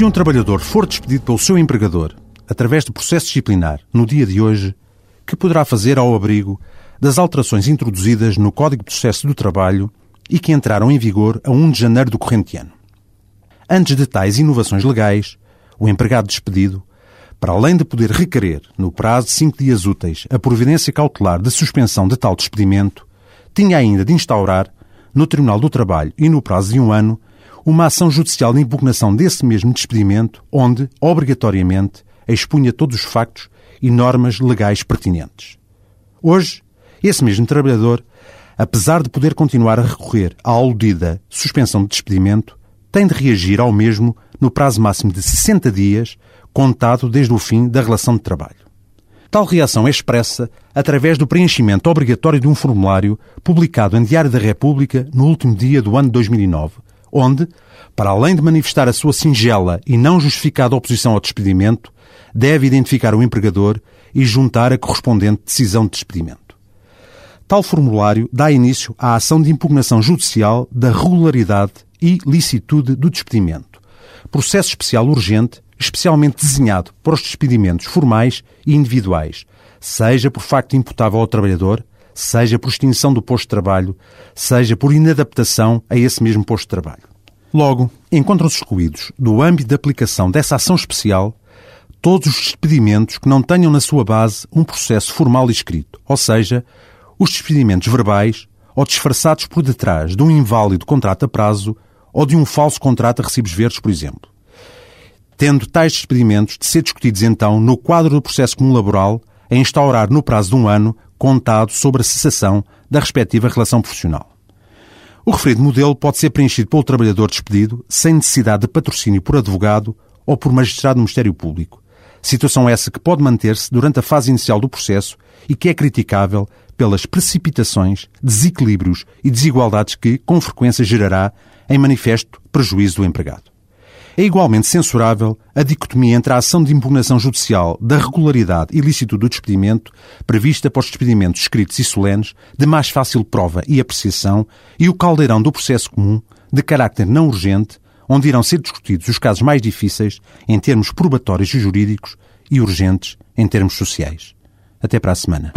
Se um trabalhador for despedido pelo seu empregador através de processo disciplinar no dia de hoje, que poderá fazer ao abrigo das alterações introduzidas no Código de Processo do Trabalho e que entraram em vigor a 1 de janeiro do corrente ano. Antes de tais inovações legais, o empregado despedido, para além de poder requerer, no prazo de cinco dias úteis, a providência cautelar de suspensão de tal despedimento, tinha ainda de instaurar, no Tribunal do Trabalho e no prazo de um ano, uma ação judicial de impugnação desse mesmo despedimento, onde, obrigatoriamente, expunha todos os factos e normas legais pertinentes. Hoje, esse mesmo trabalhador, apesar de poder continuar a recorrer à aludida suspensão de despedimento, tem de reagir ao mesmo no prazo máximo de 60 dias, contado desde o fim da relação de trabalho. Tal reação é expressa através do preenchimento obrigatório de um formulário publicado em Diário da República no último dia do ano de 2009, onde, para além de manifestar a sua singela e não justificada oposição ao despedimento, deve identificar o empregador e juntar a correspondente decisão de despedimento. Tal formulário dá início à ação de impugnação judicial da regularidade e licitude do despedimento, processo especial urgente, especialmente desenhado para os despedimentos formais e individuais, seja por facto imputável ao trabalhador, seja por extinção do posto de trabalho, seja por inadaptação a esse mesmo posto de trabalho. Logo, encontram-se excluídos do âmbito de aplicação dessa ação especial todos os despedimentos que não tenham na sua base um processo formal e escrito, ou seja, os despedimentos verbais ou disfarçados por detrás de um inválido contrato a prazo ou de um falso contrato a recibos verdes, por exemplo. Tendo tais despedimentos de ser discutidos então no quadro do processo comum laboral a instaurar no prazo de um ano contado sobre a cessação da respectiva relação profissional. O referido modelo pode ser preenchido pelo trabalhador despedido sem necessidade de patrocínio por advogado ou por magistrado do Ministério Público, Situação essa que pode manter-se durante a fase inicial do processo e que é criticável pelas precipitações, desequilíbrios e desigualdades que, com frequência, gerará em manifesto prejuízo do empregado. É igualmente censurável a dicotomia entre a ação de impugnação judicial da regularidade e licitude do despedimento, prevista para os despedimentos escritos e solenes, de mais fácil prova e apreciação, e o caldeirão do processo comum, de carácter não urgente, onde irão ser discutidos os casos mais difíceis em termos probatórios e jurídicos e urgentes em termos sociais. Até para a semana.